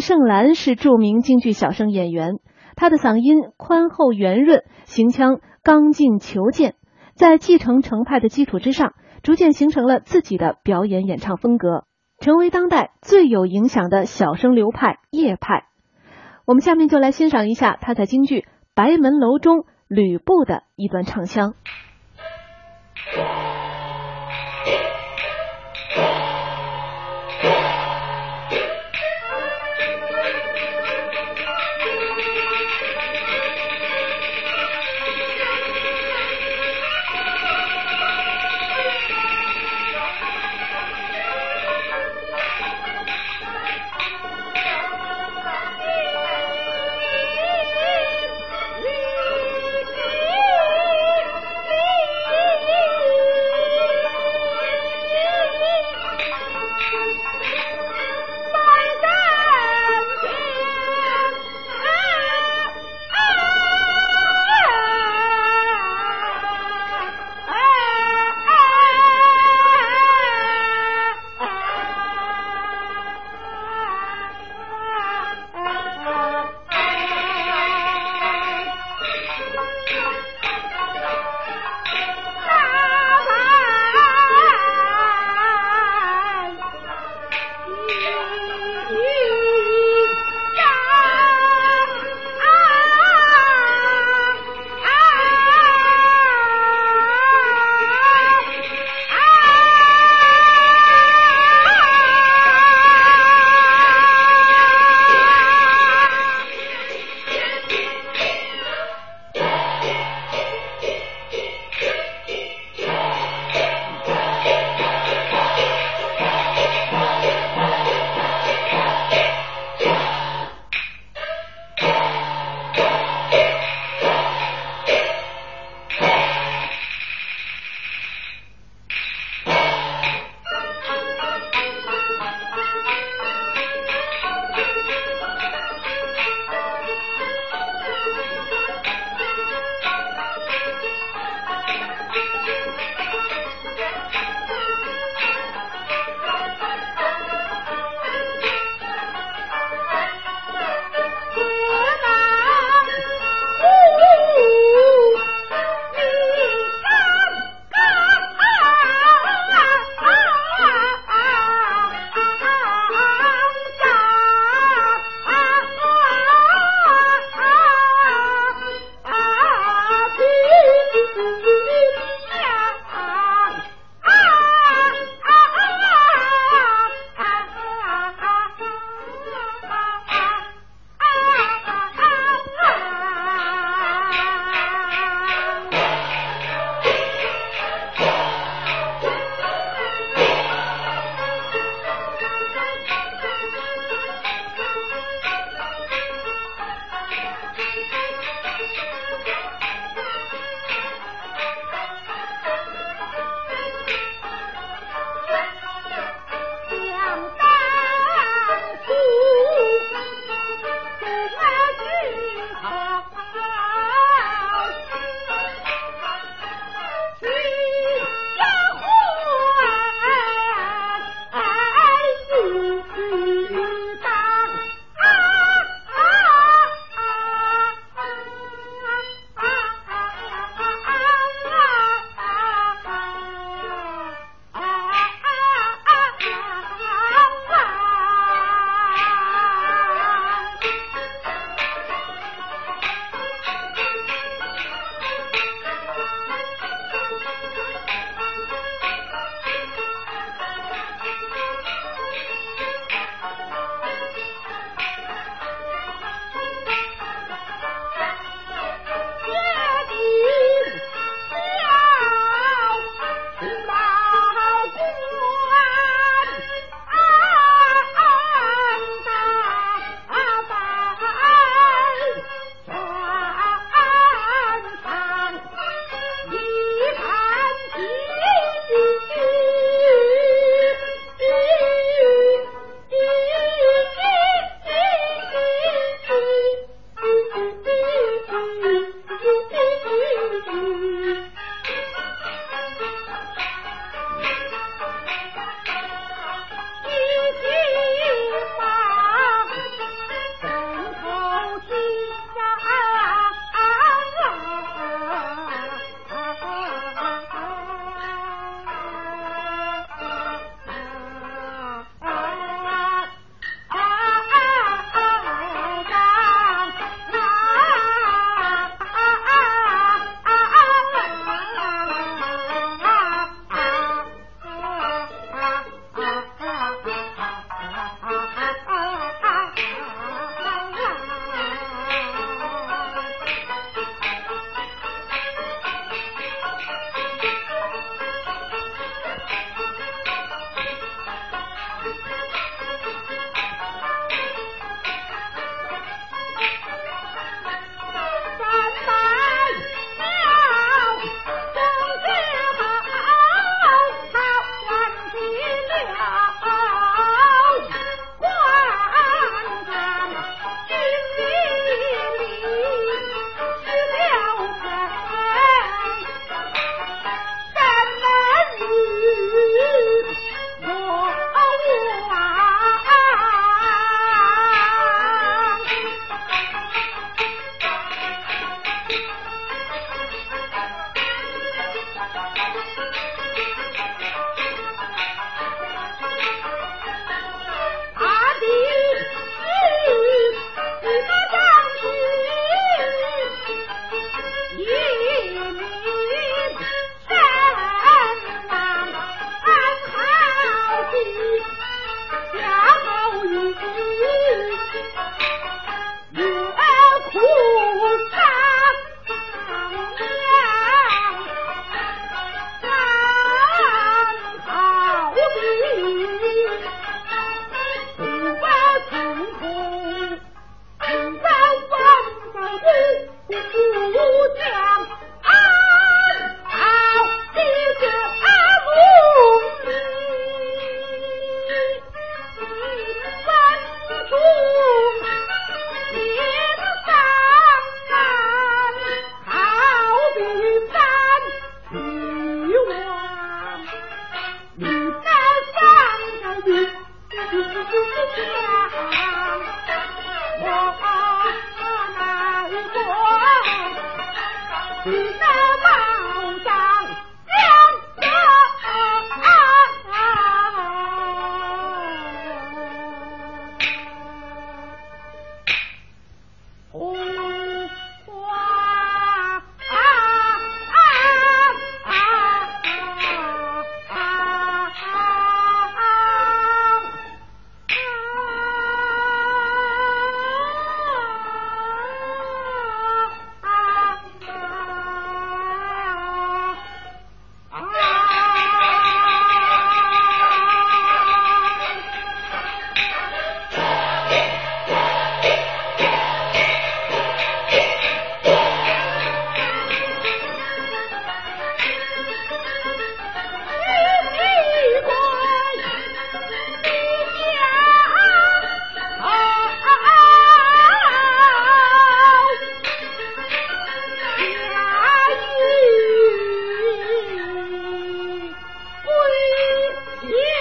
盛兰是著名京剧小生演员，她的嗓音宽厚圆润，行腔刚劲遒健，在继承程派的基础之上，逐渐形成了自己的表演演唱风格，成为当代最有影响的小生流派叶派。我们下面就来欣赏一下她在京剧《白门楼》中吕布的一段唱腔。你在 Yeah.